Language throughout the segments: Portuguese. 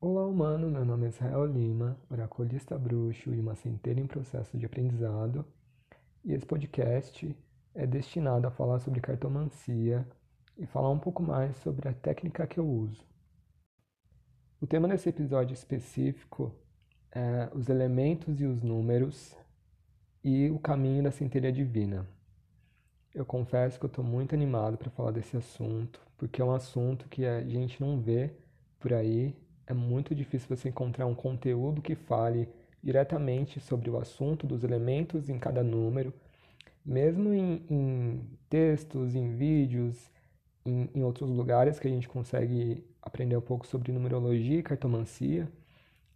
Olá, humano. Meu nome é Israel Lima, oraculista bruxo e uma centelha em processo de aprendizado. E esse podcast é destinado a falar sobre cartomancia e falar um pouco mais sobre a técnica que eu uso. O tema desse episódio específico é os elementos e os números e o caminho da centelha divina. Eu confesso que eu estou muito animado para falar desse assunto, porque é um assunto que a gente não vê por aí. É muito difícil você encontrar um conteúdo que fale diretamente sobre o assunto dos elementos em cada número, mesmo em, em textos, em vídeos, em, em outros lugares que a gente consegue aprender um pouco sobre numerologia e cartomancia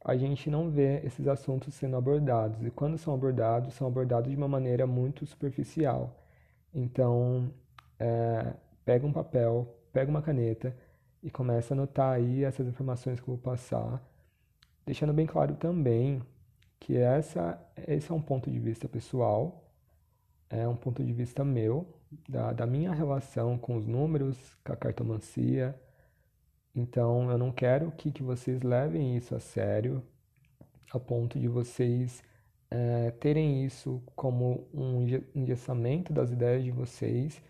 a gente não vê esses assuntos sendo abordados. E quando são abordados, são abordados de uma maneira muito superficial. Então, é, pega um papel, pega uma caneta e começa a anotar aí essas informações que eu vou passar, deixando bem claro também que essa, esse é um ponto de vista pessoal, é um ponto de vista meu, da, da minha relação com os números, com a cartomancia, então, eu não quero que, que vocês levem isso a sério, a ponto de vocês é, terem isso como um engessamento das ideias de vocês.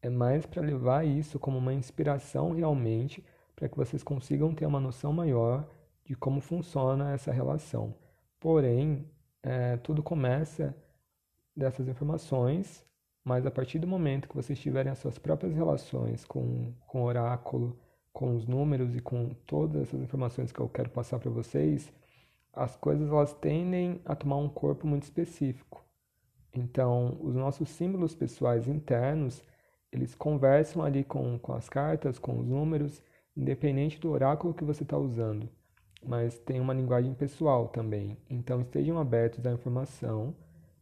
É mais para levar isso como uma inspiração realmente, para que vocês consigam ter uma noção maior de como funciona essa relação. Porém, é, tudo começa dessas informações, mas a partir do momento que vocês tiverem as suas próprias relações com, com o oráculo, com os números e com todas essas informações que eu quero passar para vocês, as coisas elas tendem a tomar um corpo muito específico. Então, os nossos símbolos pessoais internos, eles conversam ali com, com as cartas, com os números, independente do oráculo que você está usando. Mas tem uma linguagem pessoal também. Então, estejam abertos à informação,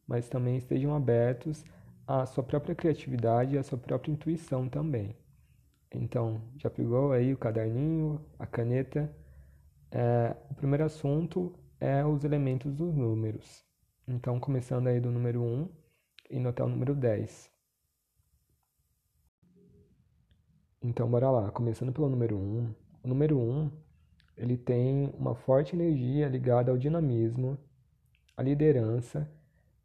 mas também estejam abertos à sua própria criatividade e à sua própria intuição também. Então, já pegou aí o caderninho, a caneta? É, o primeiro assunto é os elementos dos números. Então, começando aí do número 1 e até o número 10. Então, bora lá. Começando pelo número 1. O número 1, ele tem uma forte energia ligada ao dinamismo, à liderança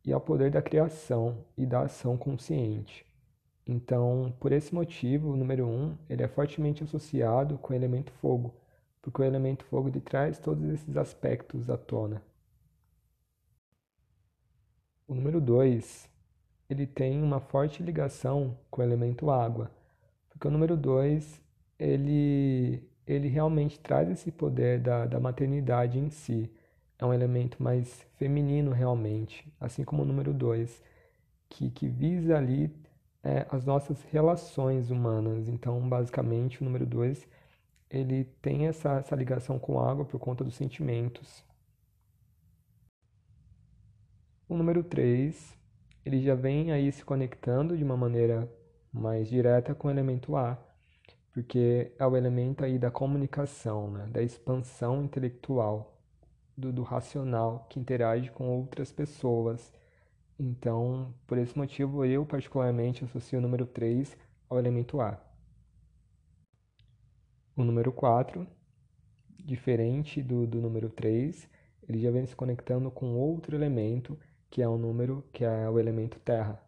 e ao poder da criação e da ação consciente. Então, por esse motivo, o número 1 um, ele é fortemente associado com o elemento fogo, porque o elemento fogo ele traz todos esses aspectos à tona. O número 2 ele tem uma forte ligação com o elemento água, porque o número 2 ele, ele realmente traz esse poder da, da maternidade em si. É um elemento mais feminino realmente, assim como o número 2, que, que visa ali é, as nossas relações humanas. Então, basicamente, o número 2 ele tem essa, essa ligação com a água por conta dos sentimentos. O número 3, ele já vem aí se conectando de uma maneira mais direta com o elemento ar, porque é o elemento aí da comunicação, né? da expansão intelectual, do, do racional que interage com outras pessoas então, por esse motivo, eu particularmente associo o número 3 ao elemento ar. O número 4, diferente do, do número 3, ele já vem se conectando com outro elemento, que é o número, que é o elemento terra.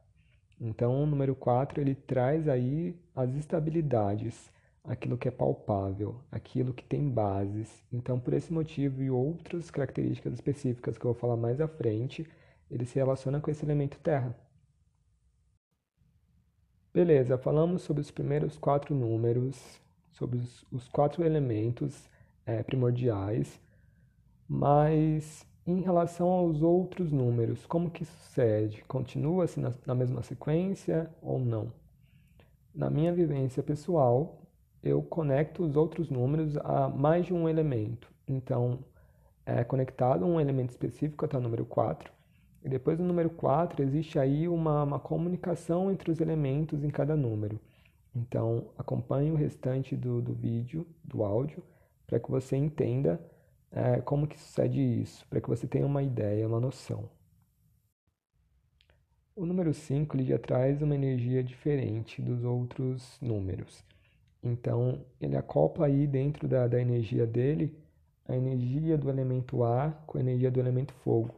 Então, o número 4, ele traz aí as estabilidades, aquilo que é palpável, aquilo que tem bases. Então, por esse motivo e outras características específicas que eu vou falar mais à frente, ele se relaciona com esse elemento terra. Beleza, falamos sobre os primeiros quatro números, sobre os, quatro elementos é, primordiais, mas em relação aos outros números, como que sucede? Continua-se na, na mesma sequência ou não? Na minha vivência pessoal, eu conecto os outros números a mais de um elemento. Então, é conectado um elemento específico até o número 4, e depois do número 4, existe aí uma, uma comunicação entre os elementos em cada número. Então, acompanhe o restante do, do vídeo, do áudio, para que você entenda é, como que sucede isso, para que você tenha uma ideia, uma noção. O número 5 ele já traz uma energia diferente dos outros números. Então, ele acopla aí dentro da, da energia dele a energia do elemento ar com a energia do elemento fogo.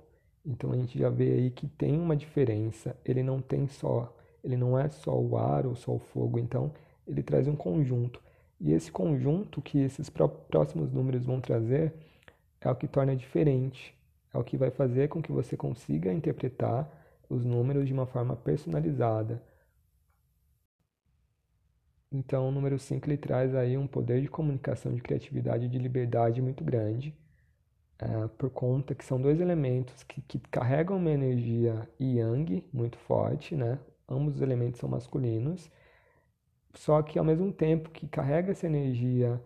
Então a gente já vê aí que tem uma diferença. Ele não tem só, ele não é só o ar ou só o fogo. Então ele traz um conjunto. E esse conjunto que esses próximos números vão trazer é o que torna diferente. É o que vai fazer com que você consiga interpretar os números de uma forma personalizada. Então, o número 5 ele traz aí um poder de comunicação, de criatividade e de liberdade muito grande, é, por conta que são dois elementos que, que carregam uma energia yang muito forte, né? Ambos os elementos são masculinos, só que ao mesmo tempo que carrega essa energia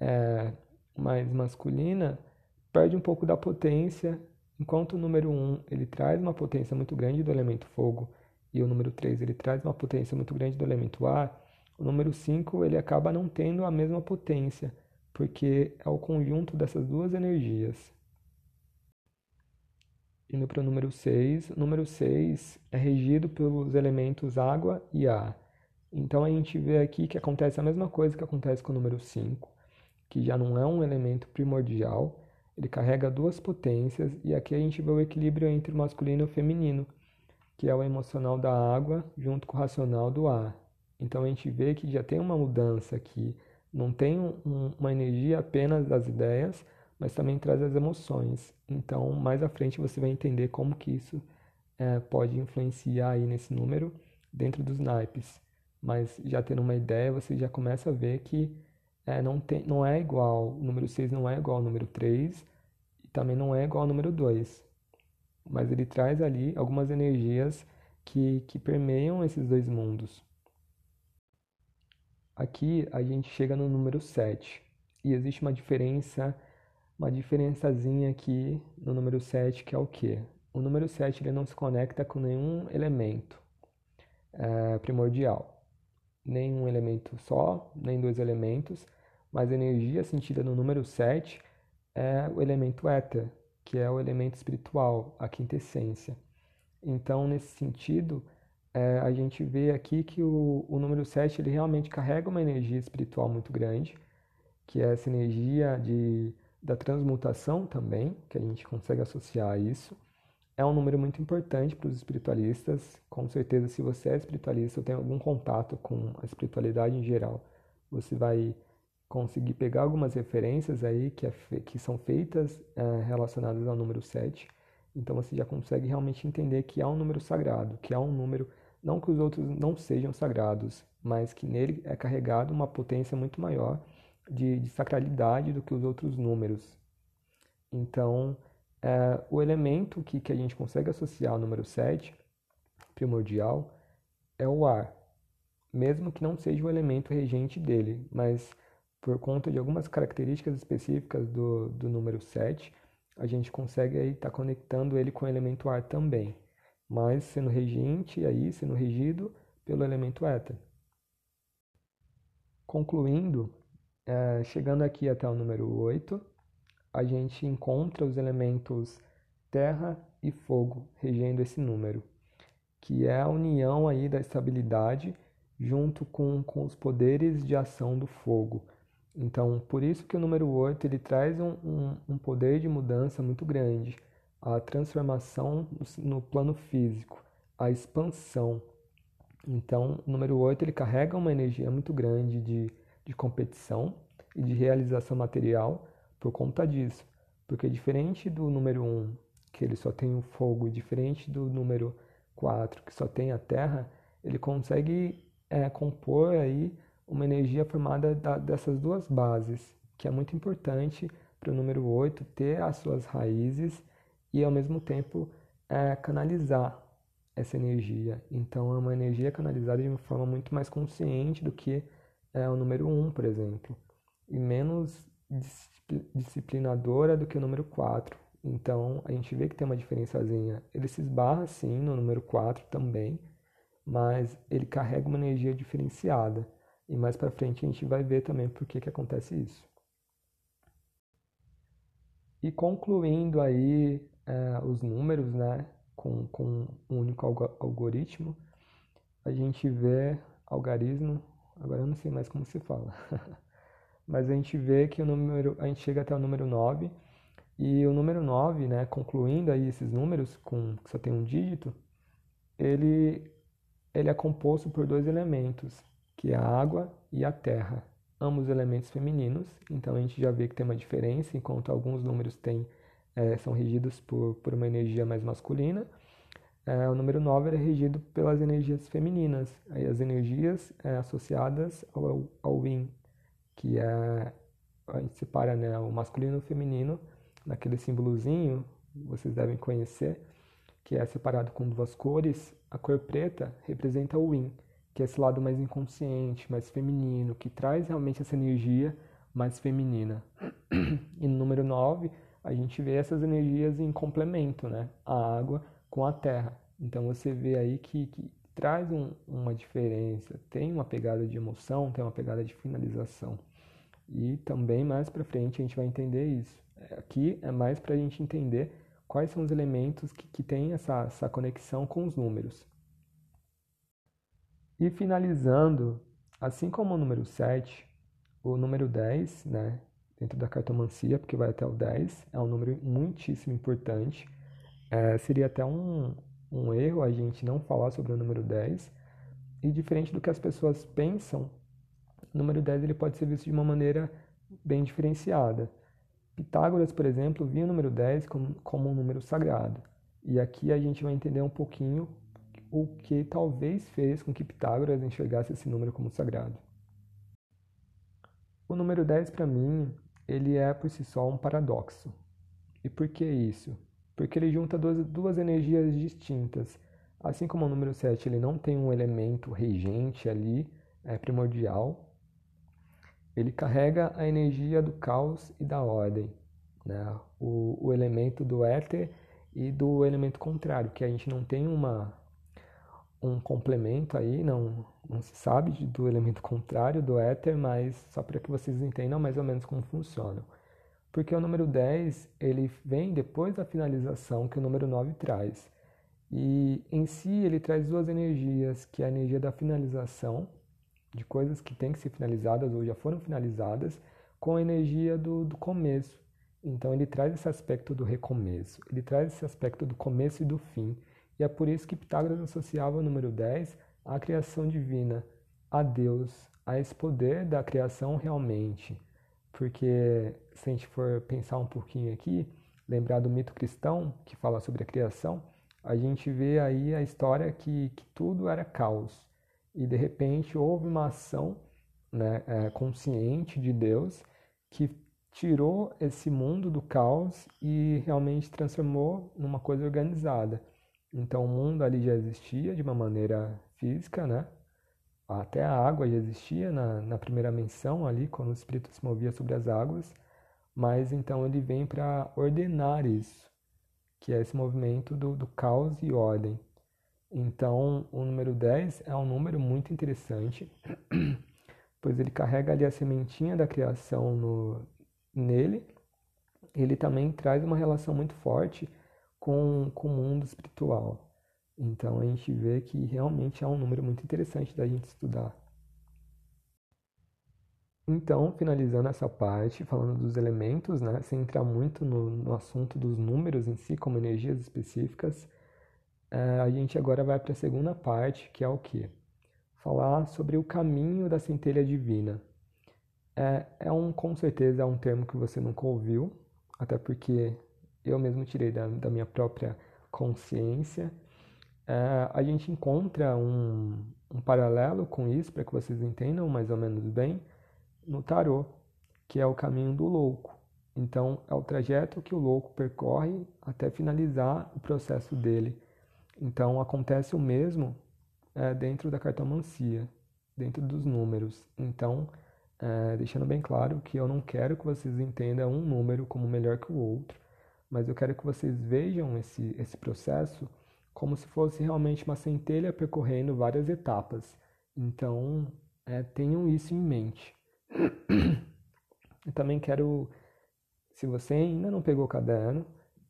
é, mais masculina, perde um pouco da potência, enquanto o número 1 um, ele traz uma potência muito grande do elemento fogo e o número 3 ele traz uma potência muito grande do elemento ar, o número 5 ele acaba não tendo a mesma potência, porque é o conjunto dessas duas energias. Indo para o número 6, o número 6 é regido pelos elementos água e ar. Então a gente vê aqui que acontece a mesma coisa que acontece com o número 5, que já não é um elemento primordial, ele carrega duas potências, e aqui a gente vê o equilíbrio entre o masculino e o feminino, que é o emocional da água junto com o racional do ar. Então a gente vê que já tem uma mudança aqui, não tem um, uma energia apenas das ideias, mas também traz as emoções. Então mais à frente você vai entender como que isso é, pode influenciar aí nesse número dentro dos naipes. Mas já tendo uma ideia, você já começa a ver que é, não, tem, não é igual, o número 6 não é igual ao número 3 e também não é igual ao número 2. Mas ele traz ali algumas energias que, que permeiam esses dois mundos. Aqui a gente chega no número 7 e existe uma diferença, uma diferençazinha aqui no número 7 que é o que? O número 7 ele não se conecta com nenhum elemento é, primordial, nenhum elemento só, nem dois elementos, mas a energia sentida no número 7 é o elemento éter, que é o elemento espiritual, a quintessência. Então, nesse sentido, é, a gente vê aqui que o, o número 7 ele realmente carrega uma energia espiritual muito grande, que é essa energia de, da transmutação também, que a gente consegue associar a isso. É um número muito importante para os espiritualistas. Com certeza, se você é espiritualista ou tem algum contato com a espiritualidade em geral, você vai conseguir pegar algumas referências aí que, é, que são feitas é, relacionadas ao número 7. Então você já consegue realmente entender que há um número sagrado, que há um número não que os outros não sejam sagrados, mas que nele é carregado uma potência muito maior de, de sacralidade do que os outros números. Então, é, o elemento que, que a gente consegue associar ao número 7, primordial, é o ar. Mesmo que não seja o elemento regente dele, mas por conta de algumas características específicas do, do número 7, a gente consegue estar tá conectando ele com o elemento ar também mas sendo regente aí, sendo regido pelo elemento éter. Concluindo, é, chegando aqui até o número 8, a gente encontra os elementos terra e fogo regendo esse número, que é a união aí da estabilidade junto com, com os poderes de ação do fogo. Então, por isso que o número 8 ele traz um, um, um poder de mudança muito grande a transformação no plano físico, a expansão. Então, o número 8 ele carrega uma energia muito grande de, de competição e de realização material por conta disso. Porque diferente do número 1, que ele só tem o fogo, e diferente do número 4, que só tem a terra, ele consegue é, compor aí uma energia formada da, dessas duas bases, que é muito importante para o número 8 ter as suas raízes e ao mesmo tempo é, canalizar essa energia. Então é uma energia canalizada de uma forma muito mais consciente do que é, o número 1, um, por exemplo, e menos disciplinadora do que o número 4. Então a gente vê que tem uma diferençazinha. Ele se esbarra sim no número 4 também, mas ele carrega uma energia diferenciada. E mais para frente a gente vai ver também por que, que acontece isso. E concluindo aí é, os números, né, com, com um único algoritmo, a gente vê algarismo, agora eu não sei mais como se fala, mas a gente vê que o número, a gente chega até o número 9 e o número 9, né, concluindo aí esses números com que só tem um dígito, ele ele é composto por dois elementos, que é a água e a terra, ambos elementos femininos. Então a gente já vê que tem uma diferença, enquanto alguns números têm, é, são regidos por, por uma energia mais masculina, é, o número 9 é regido pelas energias femininas, as energias é, associadas ao, ao yin, que é, a gente separa né, o masculino e o feminino naquele símbolozinho, vocês devem conhecer, que é separado com duas cores. A cor preta representa o yin, que é esse lado mais inconsciente, mais feminino, que traz realmente essa energia mais feminina. E no número 9, a gente vê essas energias em complemento, né? A água com a terra. Então você vê aí que, que traz um, uma diferença, tem uma pegada de emoção, tem uma pegada de finalização. E também mais para frente a gente vai entender isso. Aqui é mais para a gente entender quais são os elementos que, que têm essa, essa conexão com os números. E finalizando, assim como o número 7, o número 10, né, dentro da cartomancia, porque vai até o 10, é um número muitíssimo importante. É, seria até um, um erro a gente não falar sobre o número 10. E diferente do que as pessoas pensam, o número 10 ele pode ser visto de uma maneira bem diferenciada. Pitágoras, por exemplo, via o número 10 como, como um número sagrado. E aqui a gente vai entender um pouquinho o que talvez fez com que Pitágoras enxergasse esse número como sagrado. O número 10 para mim, ele é por si só um paradoxo. E por que isso? porque ele junta duas, duas energias distintas. Assim como o número 7 ele não tem um elemento regente ali, é primordial, ele carrega a energia do caos e da ordem, né? o, o elemento do éter e do elemento contrário, que a gente não tem uma, um complemento aí, não, não se sabe do elemento contrário do éter, mas só para que vocês entendam mais ou menos como funciona porque o número 10 ele vem depois da finalização que o número 9 traz. E em si ele traz duas energias, que é a energia da finalização, de coisas que têm que ser finalizadas ou já foram finalizadas, com a energia do, do começo. Então ele traz esse aspecto do recomeço, ele traz esse aspecto do começo e do fim. E é por isso que Pitágoras associava o número 10 à criação divina, a Deus, a esse poder da criação realmente. Porque se a gente for pensar um pouquinho aqui, lembrar do mito cristão que fala sobre a criação, a gente vê aí a história que, que tudo era caos. E de repente houve uma ação né, é, consciente de Deus que tirou esse mundo do caos e realmente transformou numa coisa organizada. Então o mundo ali já existia de uma maneira física, né? Até a água já existia na, na primeira menção ali, quando o Espírito se movia sobre as águas, mas então ele vem para ordenar isso, que é esse movimento do, do caos e ordem. Então, o número 10 é um número muito interessante, pois ele carrega ali a sementinha da criação no, nele. Ele também traz uma relação muito forte com, com o mundo espiritual. Então a gente vê que realmente é um número muito interessante da gente estudar. Então, finalizando essa parte, falando dos elementos, né, sem entrar muito no, no assunto dos números em si, como energias específicas, é, a gente agora vai para a segunda parte, que é o que? Falar sobre o caminho da centelha divina. É, é um, com certeza, é um termo que você nunca ouviu, até porque eu mesmo tirei da, da minha própria consciência é, a gente encontra um, um paralelo com isso, para que vocês entendam mais ou menos bem, no tarô, que é o caminho do louco. Então, é o trajeto que o louco percorre até finalizar o processo dele. Então, acontece o mesmo é, dentro da cartomancia, dentro dos números. Então, é, deixando bem claro que eu não quero que vocês entendam um número como melhor que o outro, mas eu quero que vocês vejam esse, esse processo como se fosse realmente uma centelha percorrendo várias etapas. Então, é, tenham isso em mente. Eu também quero, se você ainda não pegou o caderno,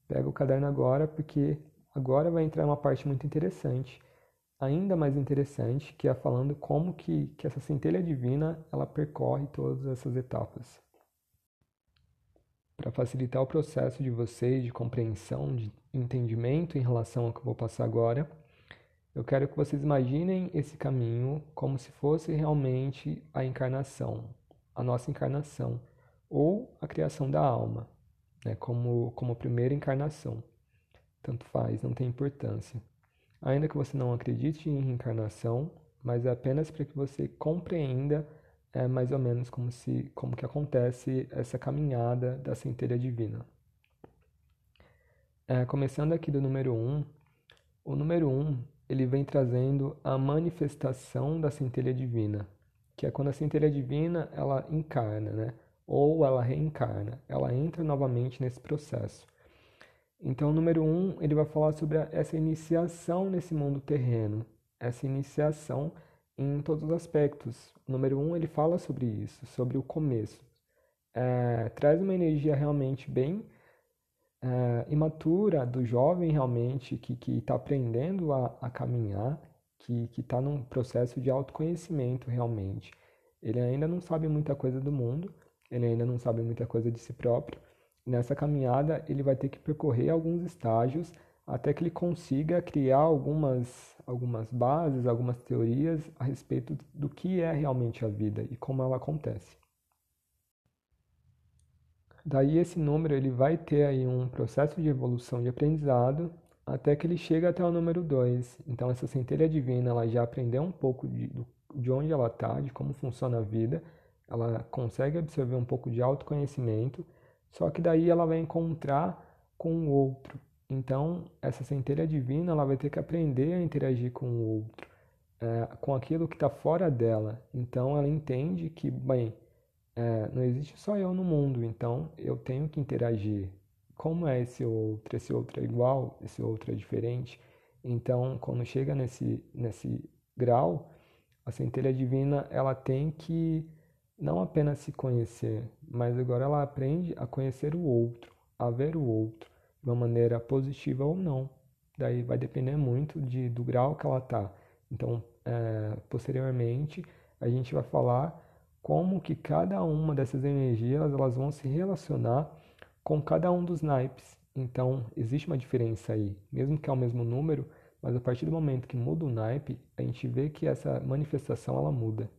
pega o caderno agora, porque agora vai entrar uma parte muito interessante, ainda mais interessante, que é falando como que, que essa centelha divina ela percorre todas essas etapas. Para facilitar o processo de vocês de compreensão, de entendimento em relação ao que eu vou passar agora, eu quero que vocês imaginem esse caminho como se fosse realmente a encarnação, a nossa encarnação, ou a criação da alma, né, como, como primeira encarnação. Tanto faz, não tem importância. Ainda que você não acredite em reencarnação, mas é apenas para que você compreenda é, mais ou menos como, se, como que acontece essa caminhada da centelha divina. É, começando aqui do número 1, um, o número 1 um, ele vem trazendo a manifestação da centelha divina, que é quando a centelha divina ela encarna, né? ou ela reencarna, ela entra novamente nesse processo. Então, o número 1 um, ele vai falar sobre essa iniciação nesse mundo terreno, essa iniciação em todos os aspectos. Número 1 um, ele fala sobre isso, sobre o começo. É, traz uma energia realmente bem é, imatura do jovem realmente que está aprendendo a, a caminhar, que está num processo de autoconhecimento realmente. Ele ainda não sabe muita coisa do mundo, ele ainda não sabe muita coisa de si próprio. Nessa caminhada, ele vai ter que percorrer alguns estágios até que ele consiga criar algumas, algumas bases, algumas teorias a respeito do que é realmente a vida e como ela acontece. Daí esse número ele vai ter aí um processo de evolução de aprendizado até que ele chega até o número 2. Então essa centelha divina ela já aprendeu um pouco de, de onde ela está, de como funciona a vida, ela consegue absorver um pouco de autoconhecimento, só que daí ela vai encontrar com o outro. Então essa centelha divina ela vai ter que aprender a interagir com o outro, é, com aquilo que está fora dela. Então ela entende que, bem, é, não existe só eu no mundo, então eu tenho que interagir. Como é esse outro? Esse outro é igual, esse outro é diferente. Então, quando chega nesse, nesse grau, a centelha divina ela tem que não apenas se conhecer, mas agora ela aprende a conhecer o outro, a ver o outro de uma maneira positiva ou não. Daí vai depender muito de, do grau que ela está. Então, é, posteriormente, a gente vai falar como que cada uma dessas energias elas vão se relacionar com cada um dos naipes. Então, existe uma diferença aí, mesmo que é o mesmo número, mas a partir do momento que muda o naipe, a gente vê que essa manifestação ela muda.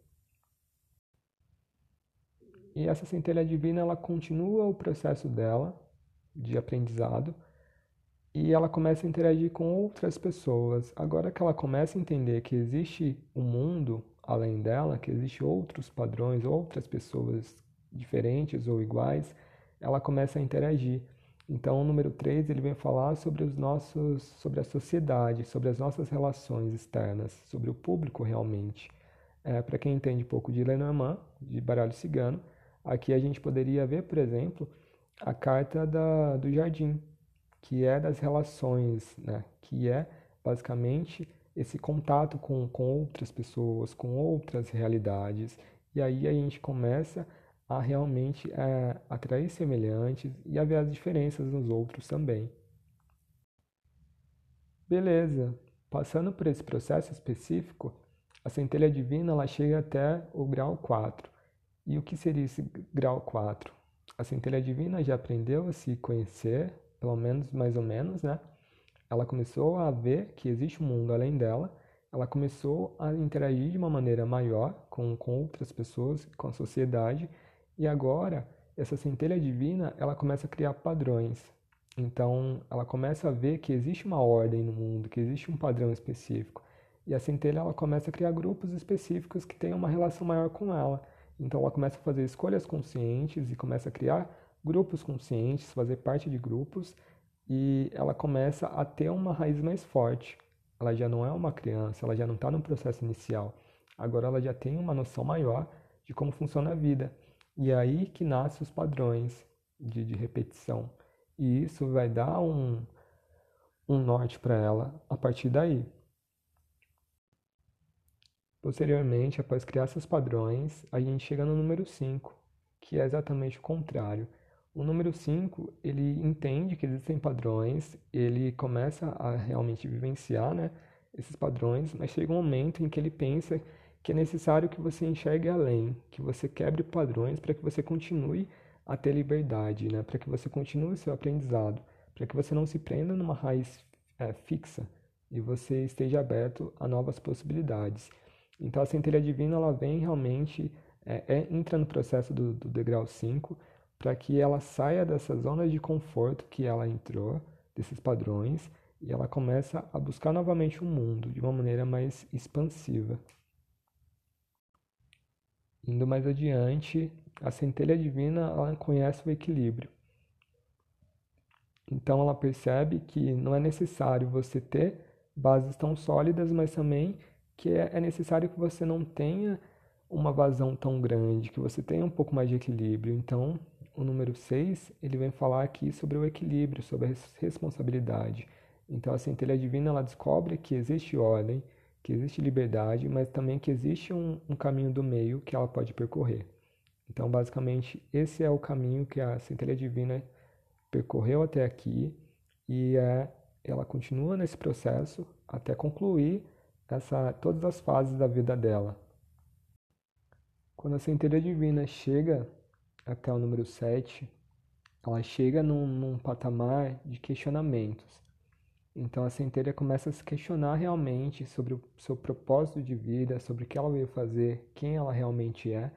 E essa centelha divina, ela continua o processo dela de aprendizado e ela começa a interagir com outras pessoas. Agora que ela começa a entender que existe um mundo além dela, que existem outros padrões, outras pessoas diferentes ou iguais, ela começa a interagir. Então, o número 3, ele vem falar sobre os nossos, sobre a sociedade, sobre as nossas relações externas, sobre o público realmente. É, Para quem entende um pouco de Lenormand, de baralho cigano, aqui a gente poderia ver, por exemplo, a carta da, do jardim, que é das relações, né? que é basicamente esse contato com, com outras pessoas, com outras realidades, e aí a gente começa a realmente é, atrair semelhantes e a ver as diferenças nos outros também. Beleza, passando por esse processo específico, a centelha divina ela chega até o grau 4. E o que seria esse grau 4? A centelha divina já aprendeu a se conhecer, pelo menos mais ou menos, né? ela começou a ver que existe um mundo além dela, ela começou a interagir de uma maneira maior com, com outras pessoas, com a sociedade, e agora essa centelha divina ela começa a criar padrões. Então ela começa a ver que existe uma ordem no mundo, que existe um padrão específico. E a centelha ela começa a criar grupos específicos que têm uma relação maior com ela. Então ela começa a fazer escolhas conscientes e começa a criar grupos conscientes, fazer parte de grupos e ela começa a ter uma raiz mais forte. Ela já não é uma criança, ela já não está no processo inicial. Agora ela já tem uma noção maior de como funciona a vida. E é aí que nascem os padrões de, de repetição. E isso vai dar um, um norte para ela a partir daí. Posteriormente, após criar esses padrões, a gente chega no número 5, que é exatamente o contrário o número 5, ele entende que existem padrões, ele começa a realmente vivenciar né, esses padrões, mas chega um momento em que ele pensa que é necessário que você enxergue além, que você quebre padrões para que você continue a ter liberdade, né? para que você continue o seu aprendizado, para que você não se prenda numa raiz é, fixa e você esteja aberto a novas possibilidades. Então a centelha divina ela vem realmente, é, é, entra no processo do, do degrau 5 para que ela saia dessa zona de conforto que ela entrou, desses padrões, e ela começa a buscar novamente o mundo de uma maneira mais expansiva. Indo mais adiante, a centelha divina ela conhece o equilíbrio. Então ela percebe que não é necessário você ter bases tão sólidas, mas também que é, é necessário que você não tenha uma vazão tão grande, que você tenha um pouco mais de equilíbrio. Então, o número 6, ele vem falar aqui sobre o equilíbrio, sobre a responsabilidade. Então, a centelha divina, ela descobre que existe ordem, que existe liberdade, mas também que existe um, um caminho do meio que ela pode percorrer. Então, basicamente, esse é o caminho que a centelha divina percorreu até aqui e é, ela continua nesse processo até concluir essa, todas as fases da vida dela. Quando a centelha divina chega até o número 7, ela chega num, num patamar de questionamentos. Então a centelha começa a se questionar realmente sobre o seu propósito de vida, sobre o que ela veio fazer, quem ela realmente é.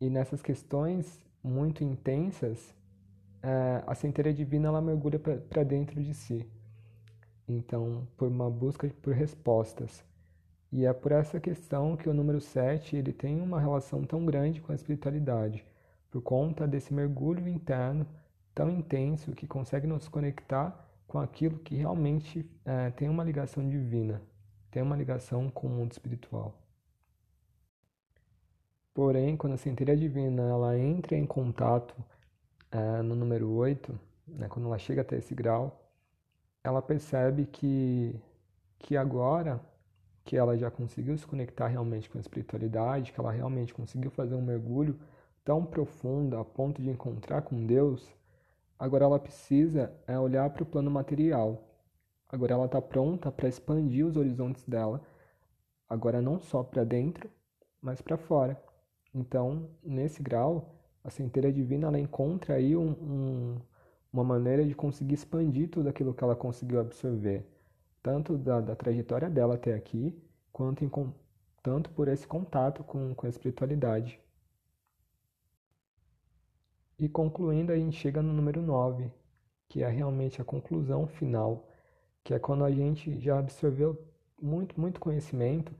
E nessas questões muito intensas, é, a centelha divina ela mergulha para dentro de si. Então, por uma busca por respostas. E é por essa questão que o número 7 ele tem uma relação tão grande com a espiritualidade, por conta desse mergulho interno tão intenso que consegue nos conectar com aquilo que realmente é, tem uma ligação divina, tem uma ligação com o mundo espiritual. Porém, quando a centelha divina ela entra em contato é, no número 8, né, quando ela chega até esse grau, ela percebe que, que agora que ela já conseguiu se conectar realmente com a espiritualidade, que ela realmente conseguiu fazer um mergulho tão profundo a ponto de encontrar com Deus, agora ela precisa é, olhar para o plano material. Agora ela está pronta para expandir os horizontes dela, agora não só para dentro, mas para fora. Então, nesse grau, a centelha divina ela encontra aí um, um, uma maneira de conseguir expandir tudo aquilo que ela conseguiu absorver, tanto da, da trajetória dela até aqui, quanto em, tanto por esse contato com, com a espiritualidade. E concluindo, a gente chega no número 9, que é realmente a conclusão final, que é quando a gente já absorveu muito, muito conhecimento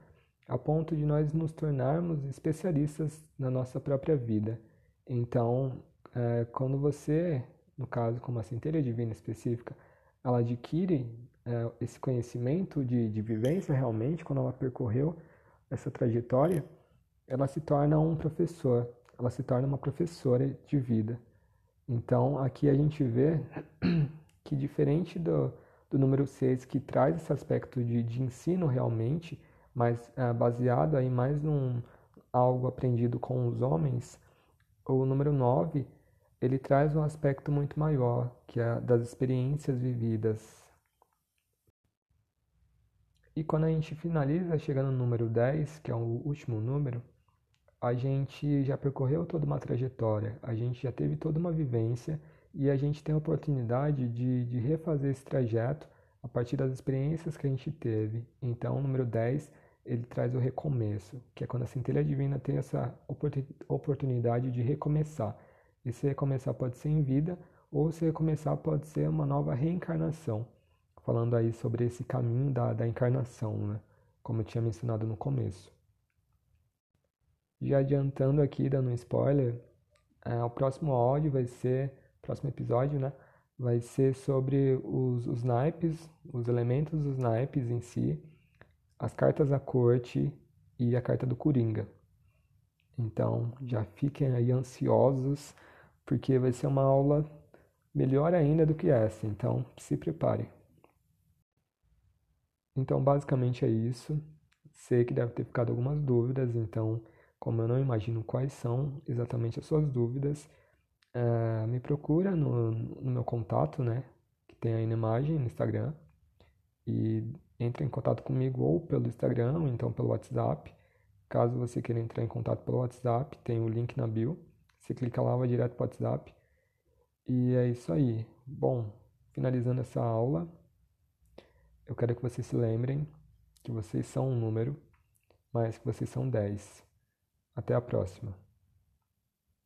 a ponto de nós nos tornarmos especialistas na nossa própria vida. Então, é, quando você, no caso, como a centelha divina específica, ela adquire é, esse conhecimento de, de vivência realmente, quando ela percorreu essa trajetória, ela se torna um professor, ela se torna uma professora de vida. Então, aqui a gente vê que, diferente do, do número 6, que traz esse aspecto de, de ensino realmente, mas é, baseado aí mais num algo aprendido com os homens, o número 9, ele traz um aspecto muito maior, que é das experiências vividas. E quando a gente finaliza chegando no número 10, que é o último número, a gente já percorreu toda uma trajetória, a gente já teve toda uma vivência e a gente tem a oportunidade de, de refazer esse trajeto a partir das experiências que a gente teve. Então, o número 10, ele traz o recomeço, que é quando a centelha divina tem essa oportunidade de recomeçar. Esse recomeçar pode ser em vida ou se recomeçar pode ser uma nova reencarnação. Falando aí sobre esse caminho da, da encarnação, né? Como eu tinha mencionado no começo. Já adiantando aqui, dando um spoiler, é, o próximo áudio vai ser, próximo episódio, né? Vai ser sobre os, os naipes, os elementos dos naipes em si, as cartas da corte e a carta do Coringa. Então, já fiquem aí ansiosos, porque vai ser uma aula melhor ainda do que essa. Então, se preparem. Então, basicamente é isso. Sei que deve ter ficado algumas dúvidas, então como eu não imagino quais são exatamente as suas dúvidas, uh, me procura no, no meu contato, né? Que tem aí na imagem no Instagram. E entre em contato comigo ou pelo Instagram ou então pelo WhatsApp. Caso você queira entrar em contato pelo WhatsApp, tem o link na bio. Você clica lá, vai direto para o WhatsApp. E é isso aí. Bom, finalizando essa aula, eu quero que vocês se lembrem que vocês são um número, mas que vocês são 10. Até a próxima.